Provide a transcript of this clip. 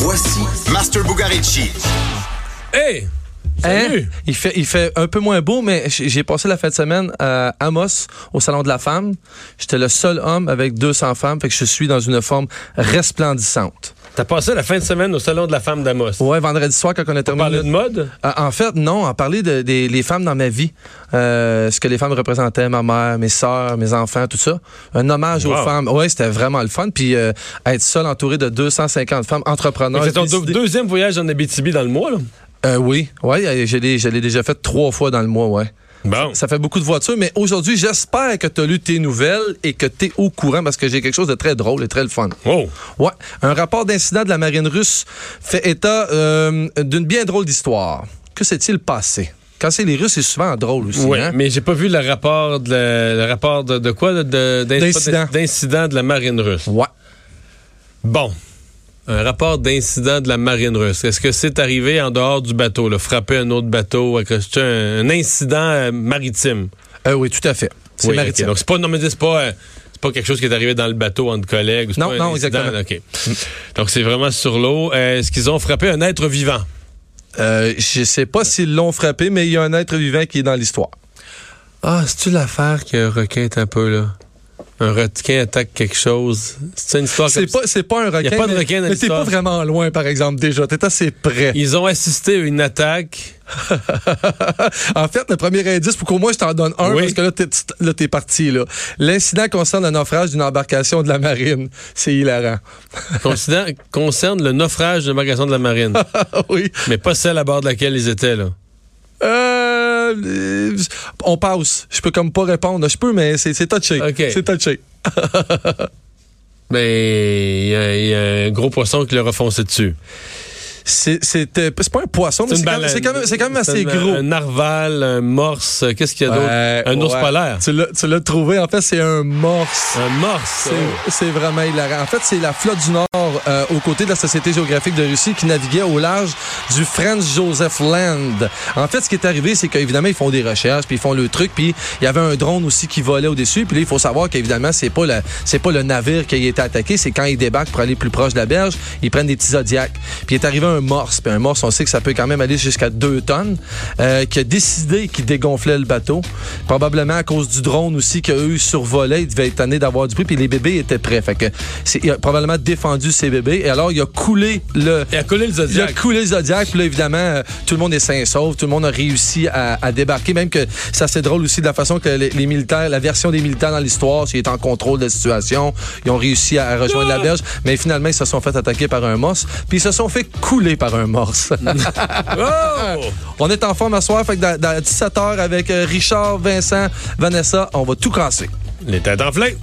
Voici Master Bugarici. Hey! Hein? Salut! Il fait, il fait un peu moins beau, mais j'ai j'ai passé la fin de semaine à Amos, au Salon de la Femme. J'étais le seul homme avec 200 femmes, fait que je suis dans une forme resplendissante. T'as passé la fin de semaine au salon de la femme d'Amos. Ouais, vendredi soir, quand on a On terminé... parlait de mode? Euh, En fait, non, en parler de, des les femmes dans ma vie, euh, ce que les femmes représentaient, ma mère, mes sœurs, mes enfants, tout ça. Un hommage aux femmes. Ouais, c'était vraiment le fun. Puis euh, être seul entouré de 250 femmes entrepreneurs. C'est ton deuxième voyage en Abitibi dans le mois, là? Euh, oui, ouais, je l'ai je l'ai déjà fait trois fois dans le mois, ouais. Bon. Ça fait beaucoup de voitures, mais aujourd'hui, j'espère que tu as lu tes nouvelles et que tu es au courant parce que j'ai quelque chose de très drôle et très le fun. Oh! Ouais, un rapport d'incident de la marine russe fait état euh, d'une bien drôle d'histoire. Que s'est-il passé? Quand c'est les Russes, c'est souvent drôle aussi. Oui, hein? mais j'ai pas vu le rapport de, la- le rapport de, de quoi? de- de- d'in- D'incident. D'incident de la marine russe. Ouais. Bon. Un rapport d'incident de la marine russe. Est-ce que c'est arrivé en dehors du bateau, là, frapper un autre bateau? C'est un, un incident euh, maritime? Euh, oui, tout à fait. C'est Oui, maritime. Donc, c'est pas, non, mais c'est pas, euh, c'est pas quelque chose qui est arrivé dans le bateau entre collègues. Non, pas un non, incident, exactement. OK. Donc, c'est vraiment sur l'eau. Est-ce qu'ils ont frappé un être vivant? Euh, je sais pas s'ils l'ont frappé, mais il y a un être vivant qui est dans l'histoire. Ah, c'est-tu l'affaire qu'un requin est un peu, là? Un requin attaque quelque chose. C'est une histoire C'est comme pas, c'est pas un requin. pas de requin dans Mais t'es pas vraiment loin, par exemple, déjà. T'es assez près. Ils ont assisté à une attaque. en fait, le premier indice, pour qu'au moins je t'en donne un, Oui. parce que là, t'es, là, t'es parti. là. L'incident concerne le naufrage d'une embarcation de la marine. C'est hilarant. Considère- concerne le naufrage de magasin de la marine. oui. mais pas celle à bord de laquelle ils étaient, là. Euh, euh, on passe. Je peux comme pas répondre. Je peux, mais c'est, c'est touché. C'est touché. Mais il y, a- il y a un gros poisson qui leur a foncé dessus. C'est, c'était- c'est pas un poisson, mais c'est, quand, même- c'est quand même, c'est quand même C'est assez gros. Un narval, un morse, qu'est-ce qu'il y a d'autre? Ouais, un ours ouais. polaire. Tu l'as, tu l'as trouvé. En fait, c'est un morse. Un morse. C'est, c'est vraiment hilarant. En fait, c'est la flotte du Nord, euh, aux côtés de la Société géographique de Russie, qui naviguait au large du Franz Joseph Land. En fait, ce qui est arrivé, c'est qu'évidemment, ils font des recherches, puis ils font le truc, puis il y avait un drone aussi qui volait au-dessus. Puis là, il faut savoir qu'évidemment, c'est pas le, c'est pas le navire qui a été attaqué, c'est quand ils débarquent pour aller plus proche de la berge, ils prennent des petits zodiacs. Puis il est arrivé un morse, puis un morse, on sait que ça peut quand même aller jusqu'à 2 tonnes, euh, qui a décidé qu'il dégonflait le bateau. Probablement à cause du drone aussi qu'eux survolaient, il devait être tanné d'avoir du bruit, puis les bébés étaient prêts. Fait que c'est, il a probablement défendu ses bébés. Et alors, il a coulé le, Il a collé le il a Zodiac. coulé le Zodiac, puis là, évidemment, euh, tout le monde est sain et sauf, tout le monde a réussi à, à débarquer, même que ça c'est drôle aussi de la façon que les, les militaires, la version des militaires dans l'histoire, c'est en contrôle de la situation, ils ont réussi à rejoindre la berge, mais finalement, ils se sont fait attaquer par un morse, puis ils se sont fait couler par un morse. Oh! on est en forme à soir, fait que dans, dans 17h avec euh, Richard, Vincent, Vanessa, on va tout casser. Les têtes enflées.